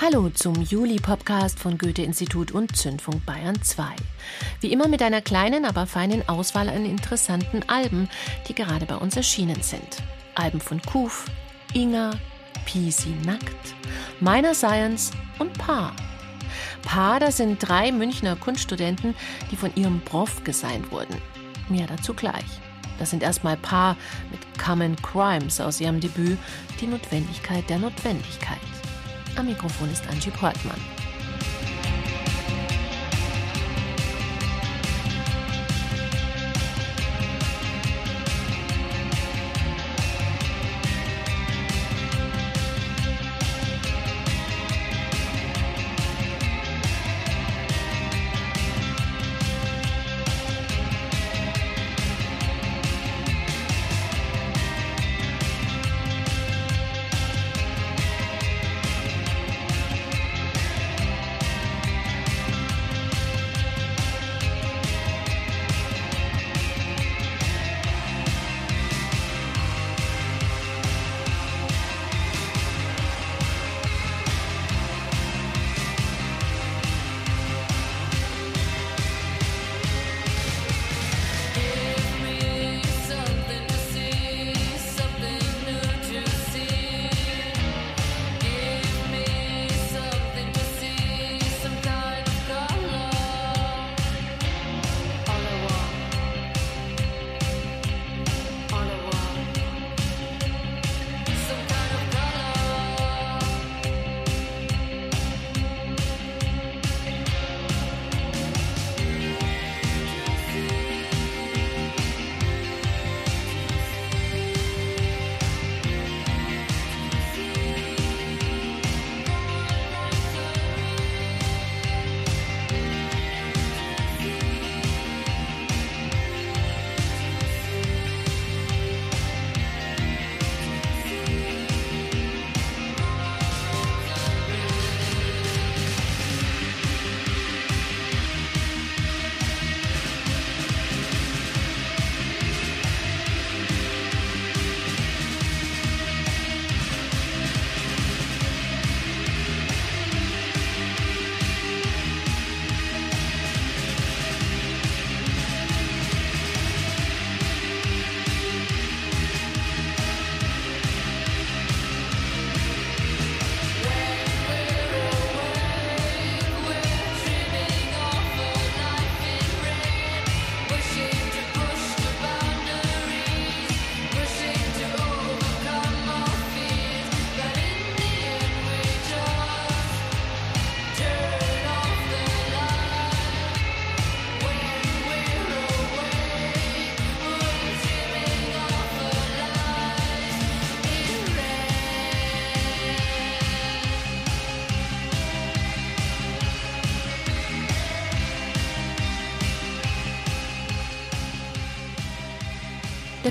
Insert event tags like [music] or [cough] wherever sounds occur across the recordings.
Hallo zum Juli-Podcast von Goethe-Institut und Zündfunk Bayern 2. Wie immer mit einer kleinen, aber feinen Auswahl an interessanten Alben, die gerade bei uns erschienen sind. Alben von Kuf, Inga, PC Nackt, Meiner Science und Paar. Paar, das sind drei Münchner Kunststudenten, die von ihrem Prof gesigned wurden. Mehr dazu gleich. Das sind erstmal Paar mit Common Crimes aus ihrem Debüt Die Notwendigkeit der Notwendigkeit. Am Mikrofon ist Angie Portmann.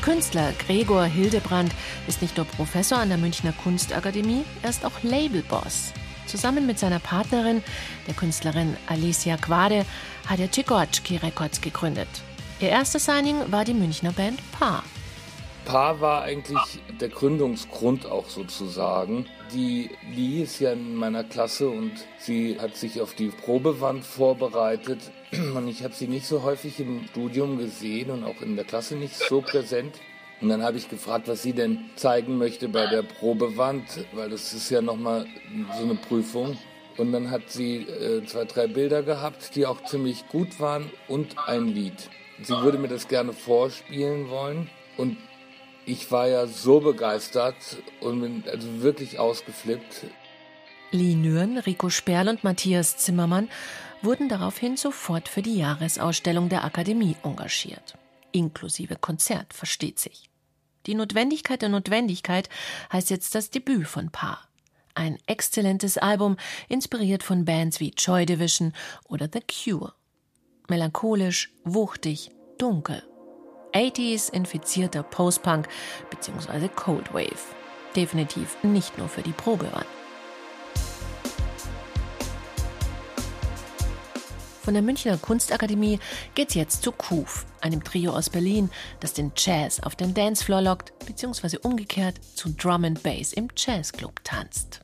Künstler Gregor Hildebrand ist nicht nur Professor an der Münchner Kunstakademie, er ist auch Labelboss. Zusammen mit seiner Partnerin, der Künstlerin Alicia Quade, hat er Tchaikovsky Records gegründet. Ihr erstes Signing war die Münchner Band Paar. Paar war eigentlich der Gründungsgrund auch sozusagen. Die Lee ist ja in meiner Klasse und sie hat sich auf die Probewand vorbereitet. [clears throat] Und ich habe sie nicht so häufig im Studium gesehen und auch in der Klasse nicht so präsent. Und dann habe ich gefragt, was sie denn zeigen möchte bei der Probewand, weil das ist ja nochmal so eine Prüfung. Und dann hat sie äh, zwei, drei Bilder gehabt, die auch ziemlich gut waren und ein Lied. Sie würde mir das gerne vorspielen wollen. Und ich war ja so begeistert und bin also wirklich ausgeflippt. Lee Nürn, Rico Sperl und Matthias Zimmermann wurden daraufhin sofort für die Jahresausstellung der Akademie engagiert. Inklusive Konzert, versteht sich. Die Notwendigkeit der Notwendigkeit heißt jetzt das Debüt von Paar. Ein exzellentes Album, inspiriert von Bands wie Joy Division oder The Cure. Melancholisch, wuchtig, dunkel. 80s infizierter Post-Punk bzw. Cold Wave. Definitiv nicht nur für die Probewand. Von der Münchner Kunstakademie geht's jetzt zu KUF, einem Trio aus Berlin, das den Jazz auf den Dancefloor lockt, bzw. umgekehrt zu Drum and Bass im Jazzclub tanzt.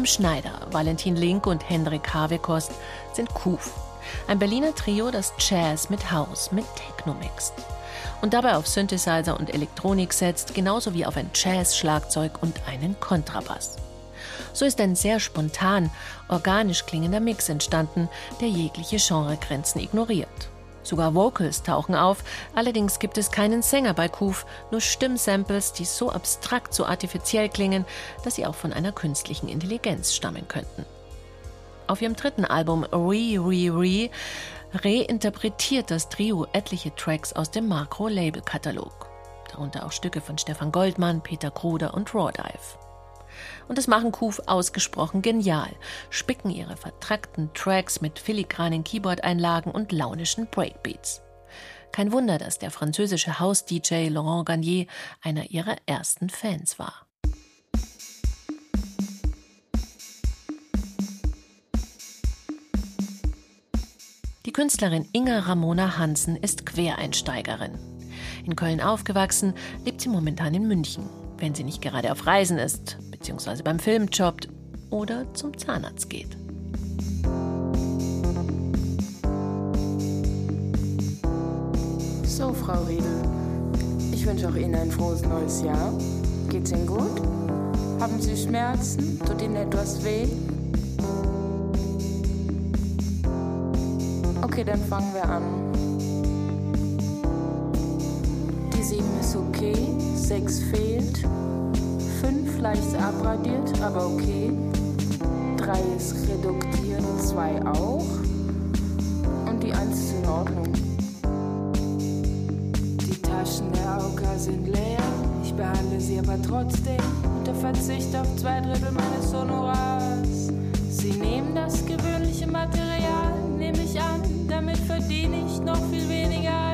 Tom Schneider, Valentin Link und Hendrik Havekost sind Kuf. Ein Berliner Trio, das Jazz mit House, mit Techno mixt. Und dabei auf Synthesizer und Elektronik setzt, genauso wie auf ein Jazz-Schlagzeug und einen Kontrabass. So ist ein sehr spontan, organisch klingender Mix entstanden, der jegliche Genregrenzen ignoriert. Sogar Vocals tauchen auf, allerdings gibt es keinen Sänger bei Kuf, nur Stimmsamples, die so abstrakt, so artifiziell klingen, dass sie auch von einer künstlichen Intelligenz stammen könnten. Auf ihrem dritten Album Re Re Re reinterpretiert das Trio etliche Tracks aus dem Makro-Label-Katalog, darunter auch Stücke von Stefan Goldmann, Peter Kruder und Rawdive. Und das machen Kuf ausgesprochen genial, spicken ihre vertrackten Tracks mit filigranen Keyboard-Einlagen und launischen Breakbeats. Kein Wunder, dass der französische House-DJ Laurent Garnier einer ihrer ersten Fans war. Die Künstlerin Inga Ramona Hansen ist Quereinsteigerin. In Köln aufgewachsen, lebt sie momentan in München, wenn sie nicht gerade auf Reisen ist, beziehungsweise beim Film jobbt oder zum Zahnarzt geht. So, Frau Riedel, ich wünsche auch Ihnen ein frohes neues Jahr. Geht's Ihnen gut? Haben Sie Schmerzen? Tut Ihnen etwas weh? Okay, dann fangen wir an. Die 7 ist okay, 6 fehlt, 5 leicht abradiert, aber okay. 3 ist reduktiert, 2 auch. Und die 1 ist in Ordnung. Die Taschen der AOK sind leer, ich behandle sie aber trotzdem unter Verzicht auf zwei Drittel meines Honorars. Sie nehmen das gewöhnliche Material, nehme ich an, damit verdiene ich noch viel weniger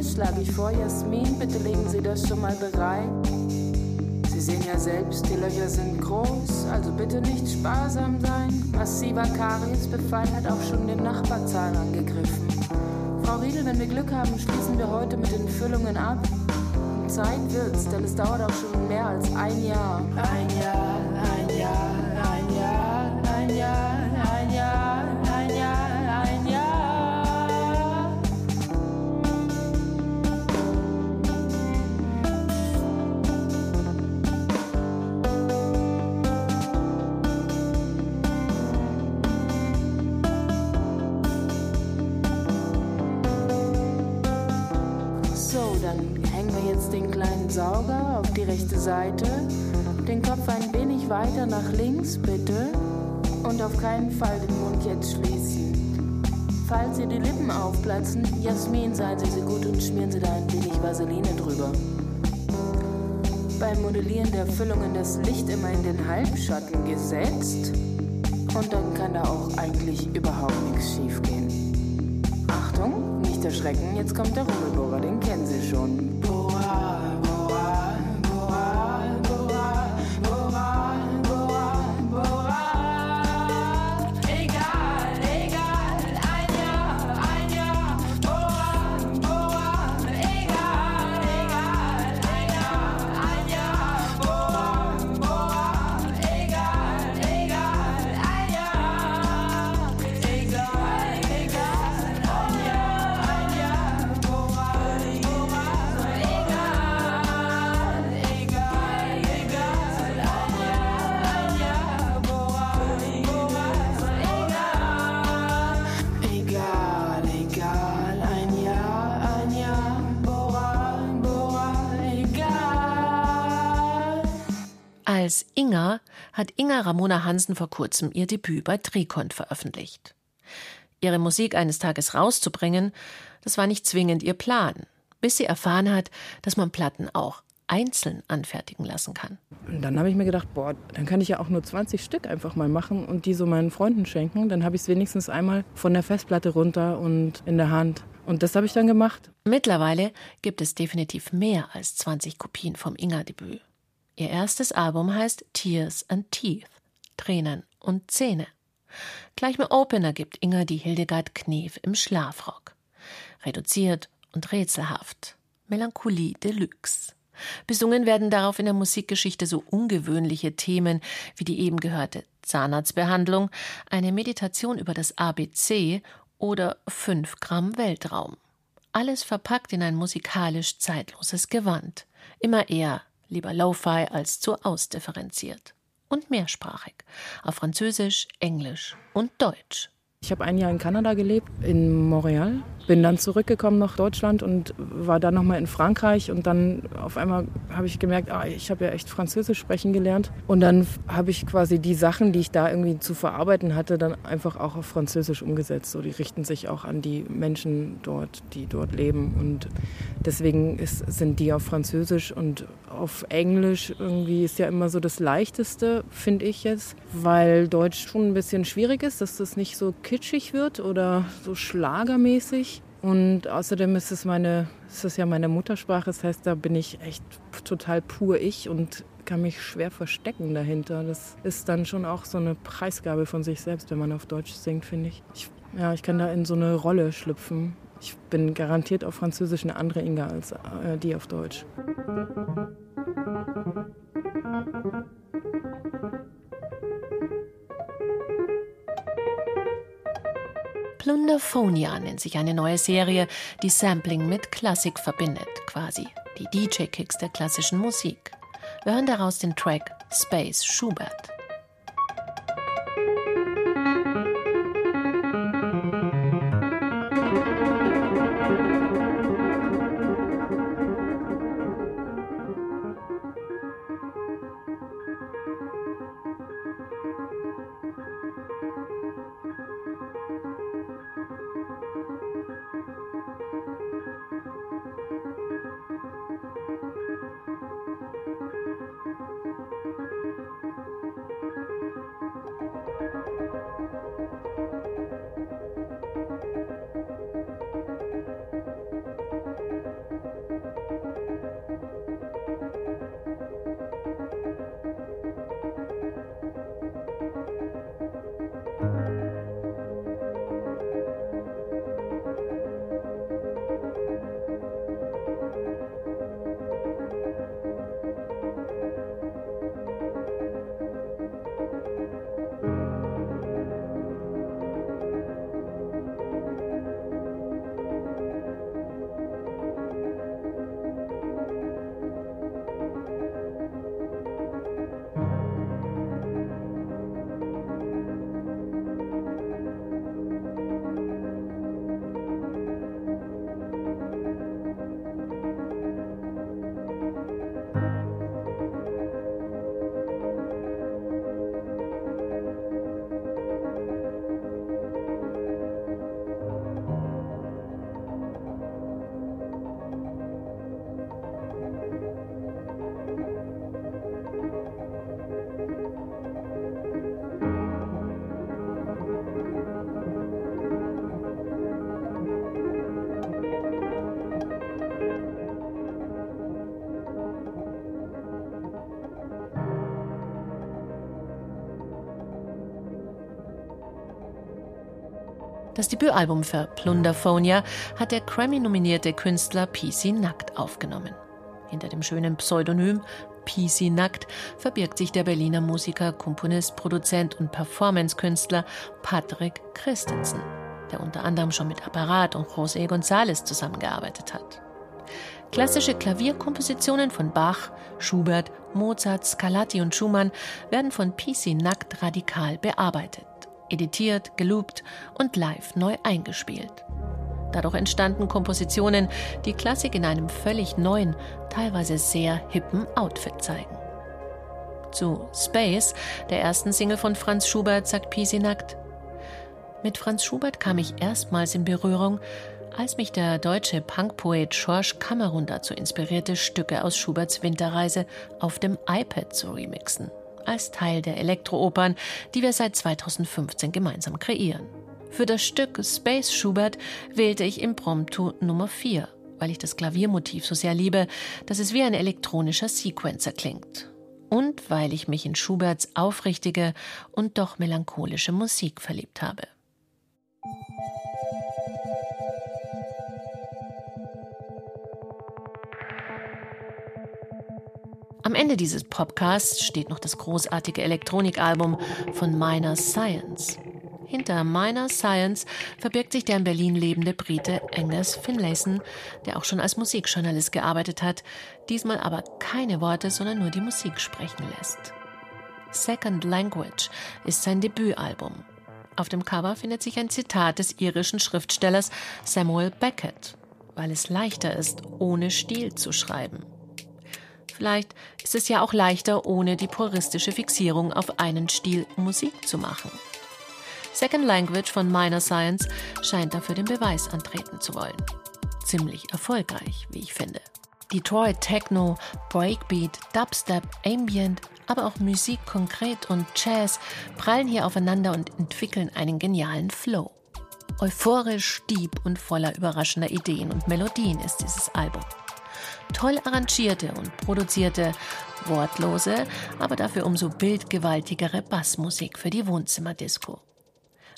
A4 schlage ich vor. Jasmin, bitte legen Sie das schon mal bereit. Sie sehen ja selbst, die Löcher sind groß, also bitte nicht sparsam sein. Massiver Kariesbefall hat auch schon den Nachbarzahn angegriffen. Frau Riedel, wenn wir Glück haben, schließen wir heute mit den Füllungen ab. Zeit wird's, denn es dauert auch schon mehr als ein Jahr. Ein Jahr, Seite, den Kopf ein wenig weiter nach links, bitte, und auf keinen Fall den Mund jetzt schließen. Falls ihr die Lippen aufplatzen, Jasmin, seien Sie so gut und schmieren Sie da ein wenig Vaseline drüber. Beim Modellieren der Füllungen das Licht immer in den Halbschatten gesetzt und dann kann da auch eigentlich überhaupt nichts schiefgehen. Achtung, nicht erschrecken, jetzt kommt der Rummelbohrer, den kennen Sie schon. Bohrer, Als Inga hat Inga Ramona Hansen vor kurzem ihr Debüt bei Trikont veröffentlicht. Ihre Musik eines Tages rauszubringen, das war nicht zwingend ihr Plan, bis sie erfahren hat, dass man Platten auch einzeln anfertigen lassen kann. Und dann habe ich mir gedacht, boah, dann kann ich ja auch nur 20 Stück einfach mal machen und die so meinen Freunden schenken. Dann habe ich es wenigstens einmal von der Festplatte runter und in der Hand. Und das habe ich dann gemacht. Mittlerweile gibt es definitiv mehr als 20 Kopien vom Inga-Debüt. Ihr erstes Album heißt Tears and Teeth, Tränen und Zähne. Gleich mit Opener gibt Inga die Hildegard Knef im Schlafrock. Reduziert und rätselhaft. Melancholie Deluxe. Besungen werden darauf in der Musikgeschichte so ungewöhnliche Themen wie die eben gehörte Zahnarztbehandlung, eine Meditation über das ABC oder 5 Gramm Weltraum. Alles verpackt in ein musikalisch zeitloses Gewand. Immer eher lieber Lo-Fi als zu ausdifferenziert. Und mehrsprachig. Auf Französisch, Englisch und Deutsch. Ich habe ein Jahr in Kanada gelebt, in Montreal. Bin dann zurückgekommen nach Deutschland und war dann nochmal in Frankreich. Und dann auf einmal habe ich gemerkt, ah, ich habe ja echt Französisch sprechen gelernt. Und dann habe ich quasi die Sachen, die ich da irgendwie zu verarbeiten hatte, dann einfach auch auf Französisch umgesetzt. So, die richten sich auch an die Menschen dort, die dort leben. Und deswegen ist, sind die auf Französisch und auf Englisch irgendwie ist ja immer so das Leichteste, finde ich jetzt, weil Deutsch schon ein bisschen schwierig ist, dass das nicht so kitschig wird oder so schlagermäßig. Und außerdem ist es meine, ist es ja meine Muttersprache, das heißt, da bin ich echt total pur ich und kann mich schwer verstecken dahinter. Das ist dann schon auch so eine Preisgabe von sich selbst, wenn man auf Deutsch singt, finde ich. ich. Ja, ich kann da in so eine Rolle schlüpfen. Ich bin garantiert auf Französisch eine andere Inga als äh, die auf Deutsch. Plunderphonia nennt sich eine neue Serie, die Sampling mit Klassik verbindet, quasi die DJ-Kicks der klassischen Musik. Wir hören daraus den Track Space Schubert. Das Debütalbum für Plunderphonia hat der Grammy-nominierte Künstler PC Nackt aufgenommen. Hinter dem schönen Pseudonym PC Nackt verbirgt sich der Berliner Musiker, Komponist, Produzent und Performance-Künstler Patrick Christensen, der unter anderem schon mit Apparat und José González zusammengearbeitet hat. Klassische Klavierkompositionen von Bach, Schubert, Mozart, Scarlatti und Schumann werden von PC Nackt radikal bearbeitet editiert, geloopt und live neu eingespielt. Dadurch entstanden Kompositionen, die Klassik in einem völlig neuen, teilweise sehr hippen Outfit zeigen. Zu Space, der ersten Single von Franz Schubert, sagt Pisinakt, mit Franz Schubert kam ich erstmals in Berührung, Als mich der deutsche Punkpoet George Cameron dazu inspirierte, Stücke aus Schuberts Winterreise auf dem iPad zu remixen, als Teil der Elektroopern, die wir seit 2015 gemeinsam kreieren. Für das Stück Space Schubert wählte ich Impromptu Nummer 4, weil ich das Klaviermotiv so sehr liebe, dass es wie ein elektronischer Sequencer klingt. Und weil ich mich in Schuberts aufrichtige und doch melancholische Musik verliebt habe. Am Ende dieses Podcasts steht noch das großartige Elektronikalbum von Minor Science. Hinter Minor Science verbirgt sich der in Berlin lebende Brite Angus Finlayson, der auch schon als Musikjournalist gearbeitet hat, diesmal aber keine Worte, sondern nur die Musik sprechen lässt. Second Language ist sein Debütalbum. Auf dem Cover findet sich ein Zitat des irischen Schriftstellers Samuel Beckett, weil es leichter ist, ohne Stil zu schreiben. Vielleicht ist es ja auch leichter, ohne die puristische Fixierung auf einen Stil Musik zu machen. Second Language von Minor Science scheint dafür den Beweis antreten zu wollen. Ziemlich erfolgreich, wie ich finde. Detroit Techno, Breakbeat, Dubstep, Ambient, aber auch Musik konkret und Jazz prallen hier aufeinander und entwickeln einen genialen Flow. Euphorisch, deep und voller überraschender Ideen und Melodien ist dieses Album. Toll arrangierte und produzierte, wortlose, aber dafür umso bildgewaltigere Bassmusik für die Wohnzimmerdisco.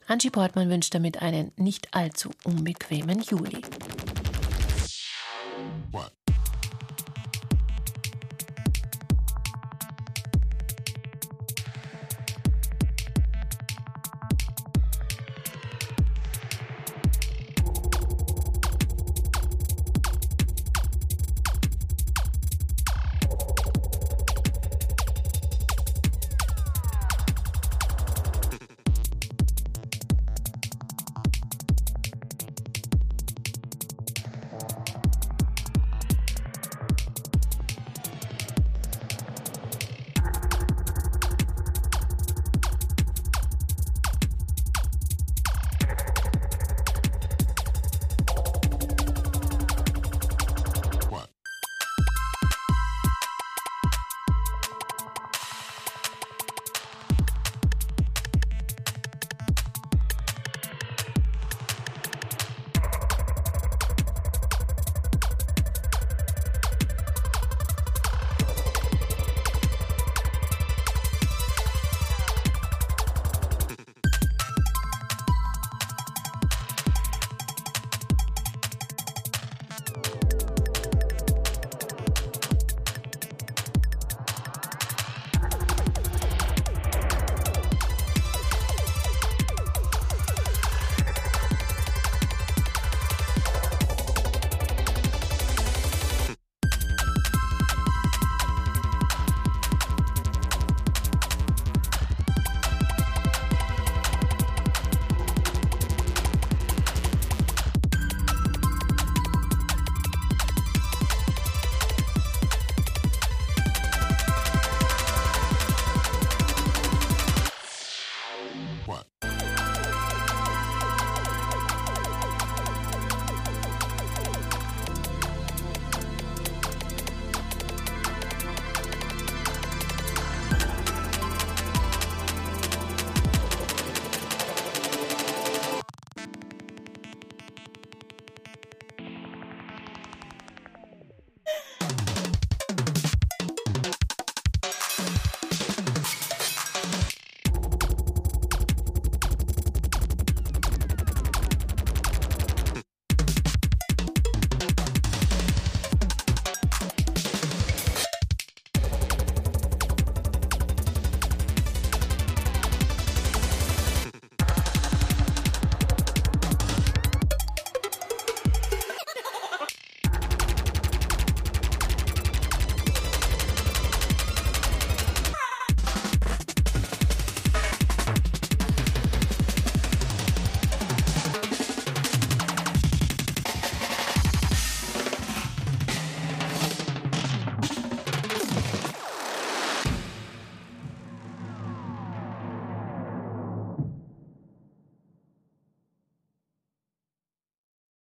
Angie Portmann wünscht damit einen nicht allzu unbequemen Juli. What?